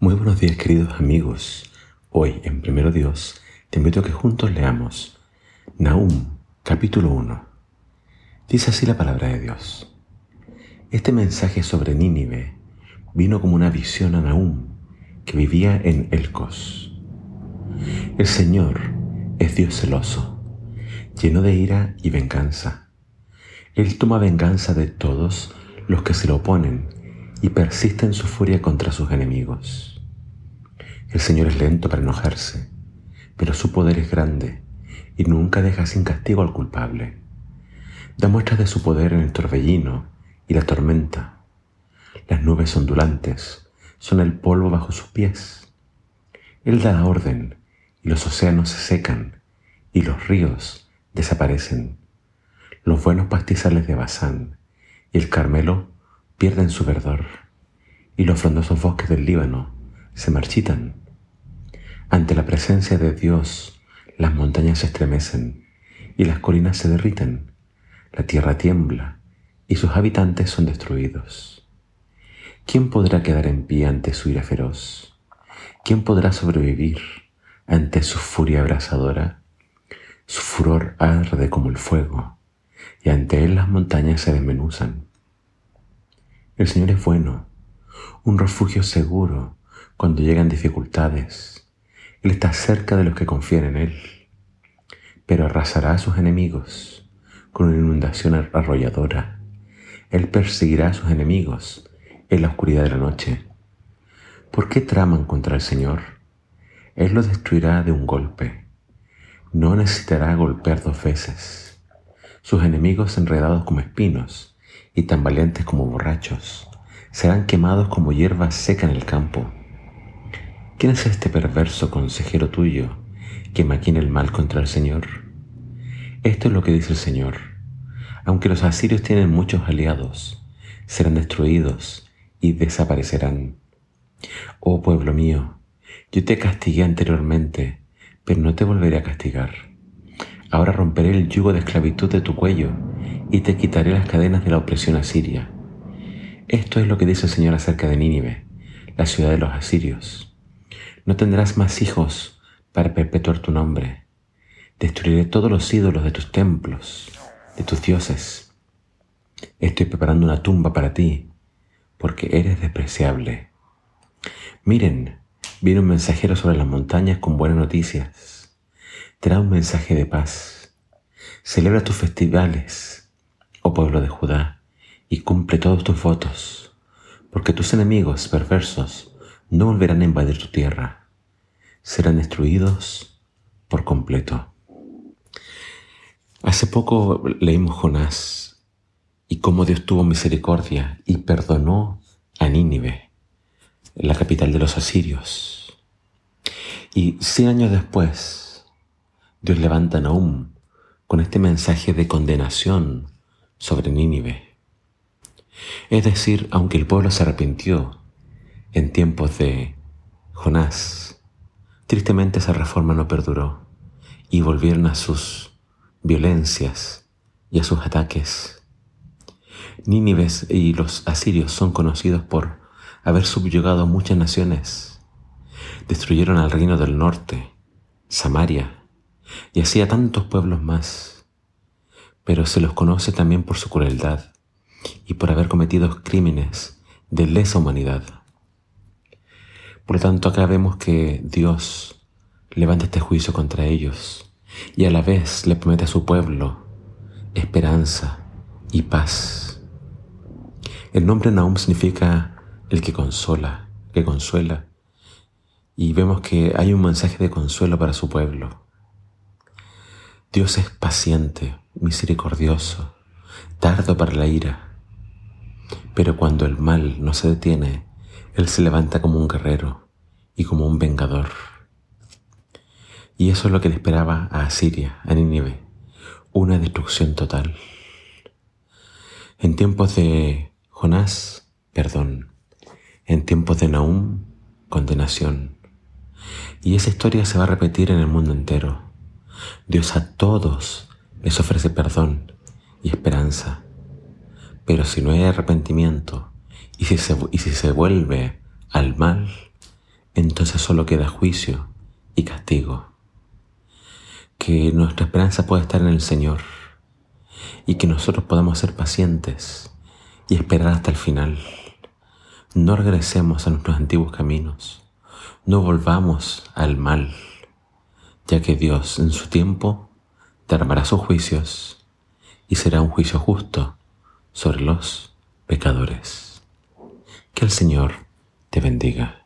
Muy buenos días queridos amigos. Hoy en Primero Dios te invito a que juntos leamos Nahum capítulo 1. Dice así la palabra de Dios. Este mensaje sobre Nínive vino como una visión a Nahum que vivía en Elcos. El Señor es Dios celoso, lleno de ira y venganza. Él toma venganza de todos los que se le oponen y persiste en su furia contra sus enemigos. El Señor es lento para enojarse, pero su poder es grande y nunca deja sin castigo al culpable. Da muestras de su poder en el torbellino y la tormenta. Las nubes ondulantes son el polvo bajo sus pies. Él da la orden y los océanos se secan y los ríos desaparecen. Los buenos pastizales de Bazán y el Carmelo pierden su verdor y los frondosos bosques del Líbano se marchitan. Ante la presencia de Dios, las montañas se estremecen y las colinas se derriten, la tierra tiembla y sus habitantes son destruidos. ¿Quién podrá quedar en pie ante su ira feroz? ¿Quién podrá sobrevivir ante su furia abrasadora? Su furor arde como el fuego y ante él las montañas se desmenuzan. El Señor es bueno, un refugio seguro cuando llegan dificultades. Él está cerca de los que confían en Él, pero arrasará a sus enemigos con una inundación arrolladora. Él perseguirá a sus enemigos en la oscuridad de la noche. ¿Por qué traman contra el Señor? Él lo destruirá de un golpe. No necesitará golpear dos veces. Sus enemigos enredados como espinos y tan valientes como borrachos, serán quemados como hierba seca en el campo. ¿Quién es este perverso consejero tuyo que maquina el mal contra el Señor? Esto es lo que dice el Señor. Aunque los asirios tienen muchos aliados, serán destruidos y desaparecerán. Oh pueblo mío, yo te castigué anteriormente, pero no te volveré a castigar. Ahora romperé el yugo de esclavitud de tu cuello y te quitaré las cadenas de la opresión asiria. Esto es lo que dice el Señor acerca de Nínive, la ciudad de los asirios. No tendrás más hijos para perpetuar tu nombre. Destruiré todos los ídolos de tus templos, de tus dioses. Estoy preparando una tumba para ti, porque eres despreciable. Miren, viene un mensajero sobre las montañas con buenas noticias. Trae un mensaje de paz. Celebra tus festivales oh pueblo de Judá, y cumple todos tus votos, porque tus enemigos perversos no volverán a invadir tu tierra, serán destruidos por completo. Hace poco leímos Jonás y cómo Dios tuvo misericordia y perdonó a Nínive, la capital de los asirios. Y cien años después, Dios levanta a con este mensaje de condenación sobre Nínive. Es decir, aunque el pueblo se arrepintió en tiempos de Jonás, tristemente esa reforma no perduró y volvieron a sus violencias y a sus ataques. Nínive y los asirios son conocidos por haber subyugado muchas naciones. Destruyeron al reino del norte, Samaria, y así a tantos pueblos más pero se los conoce también por su crueldad y por haber cometido crímenes de lesa humanidad. Por lo tanto, acá vemos que Dios levanta este juicio contra ellos y a la vez le promete a su pueblo esperanza y paz. El nombre Naum significa el que consola, que consuela, y vemos que hay un mensaje de consuelo para su pueblo. Dios es paciente, misericordioso, tardo para la ira, pero cuando el mal no se detiene, Él se levanta como un guerrero y como un vengador. Y eso es lo que le esperaba a Asiria, a Nínive, una destrucción total. En tiempos de Jonás, perdón. En tiempos de Nahum, condenación. Y esa historia se va a repetir en el mundo entero. Dios a todos les ofrece perdón y esperanza. Pero si no hay arrepentimiento y si se, y si se vuelve al mal, entonces solo queda juicio y castigo. Que nuestra esperanza pueda estar en el Señor y que nosotros podamos ser pacientes y esperar hasta el final. No regresemos a nuestros antiguos caminos, no volvamos al mal, ya que Dios en su tiempo derramará sus juicios y será un juicio justo sobre los pecadores. Que el Señor te bendiga.